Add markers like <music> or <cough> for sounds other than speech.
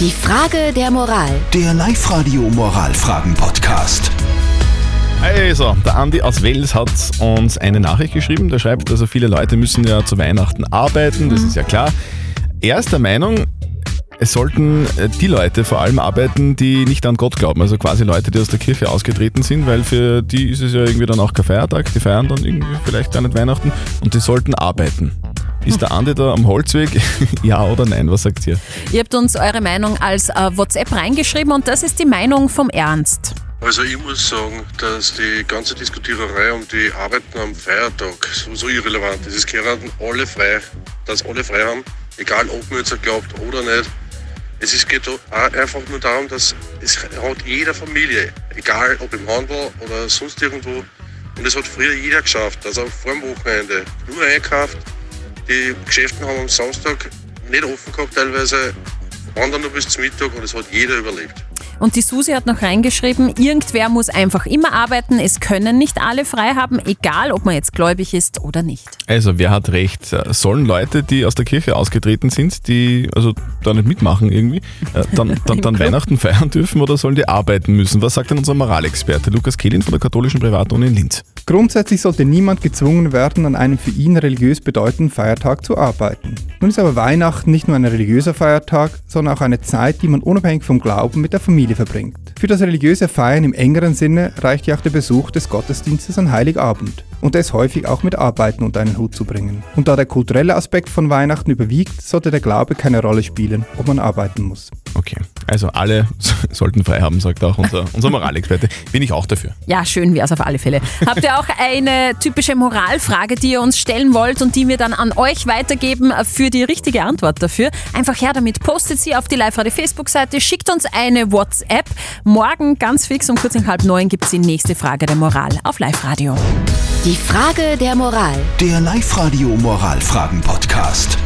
Die Frage der Moral. Der Live-Radio Moralfragen-Podcast. Also, der Andi aus Wels hat uns eine Nachricht geschrieben. Der schreibt, also viele Leute müssen ja zu Weihnachten arbeiten, das ist ja klar. Er ist der Meinung, es sollten äh, die Leute vor allem arbeiten, die nicht an Gott glauben. Also quasi Leute, die aus der Kirche ausgetreten sind, weil für die ist es ja irgendwie dann auch kein Feiertag. Die feiern dann irgendwie vielleicht gar nicht Weihnachten und die sollten arbeiten. Ist der Andi da am Holzweg? <laughs> ja oder nein? Was sagt ihr? Ihr habt uns eure Meinung als äh, WhatsApp reingeschrieben und das ist die Meinung vom Ernst. Also ich muss sagen, dass die ganze Diskutiererei um die Arbeiten am Feiertag so, so irrelevant ist. Es gehören alle frei, dass alle frei haben, egal ob man jetzt glaubt oder nicht. Es ist, geht einfach nur darum, dass es hat jede Familie, egal ob im Handel oder sonst irgendwo, und es hat früher jeder geschafft, also vor dem Wochenende nur einkauft. Die Geschäfte haben am Samstag nicht offen gehabt teilweise, wandern nur bis zum Mittag und es hat jeder überlebt. Und die Susi hat noch reingeschrieben, irgendwer muss einfach immer arbeiten, es können nicht alle frei haben, egal ob man jetzt gläubig ist oder nicht. Also, wer hat recht? Sollen Leute, die aus der Kirche ausgetreten sind, die also da nicht mitmachen irgendwie, äh, dann, <laughs> dann, dann Weihnachten feiern dürfen oder sollen die arbeiten müssen? Was sagt denn unser Moralexperte Lukas Kehlin von der katholischen Privatuni in Linz? Grundsätzlich sollte niemand gezwungen werden, an einem für ihn religiös bedeutenden Feiertag zu arbeiten. Nun ist aber Weihnachten nicht nur ein religiöser Feiertag, sondern auch eine Zeit, die man unabhängig vom Glauben mit der Familie verbringt. Für das religiöse Feiern im engeren Sinne reicht ja auch der Besuch des Gottesdienstes an Heiligabend und es häufig auch mit Arbeiten unter einen Hut zu bringen. Und da der kulturelle Aspekt von Weihnachten überwiegt, sollte der Glaube keine Rolle spielen, ob man arbeiten muss. Okay, also alle <laughs> sollten frei haben, sagt auch unser, unser Moralexperte. Bin ich auch dafür. Ja, schön wäre es auf alle Fälle. Habt ihr auch eine typische Moralfrage, die ihr uns stellen wollt und die wir dann an euch weitergeben für die richtige Antwort dafür? Einfach her damit, postet sie auf die Live-Radio Facebook-Seite, schickt uns eine WhatsApp. Morgen ganz fix um kurz nach halb neun gibt es die nächste Frage der Moral auf Live-Radio. Die Frage der Moral. Der Live-Radio Moralfragen-Podcast.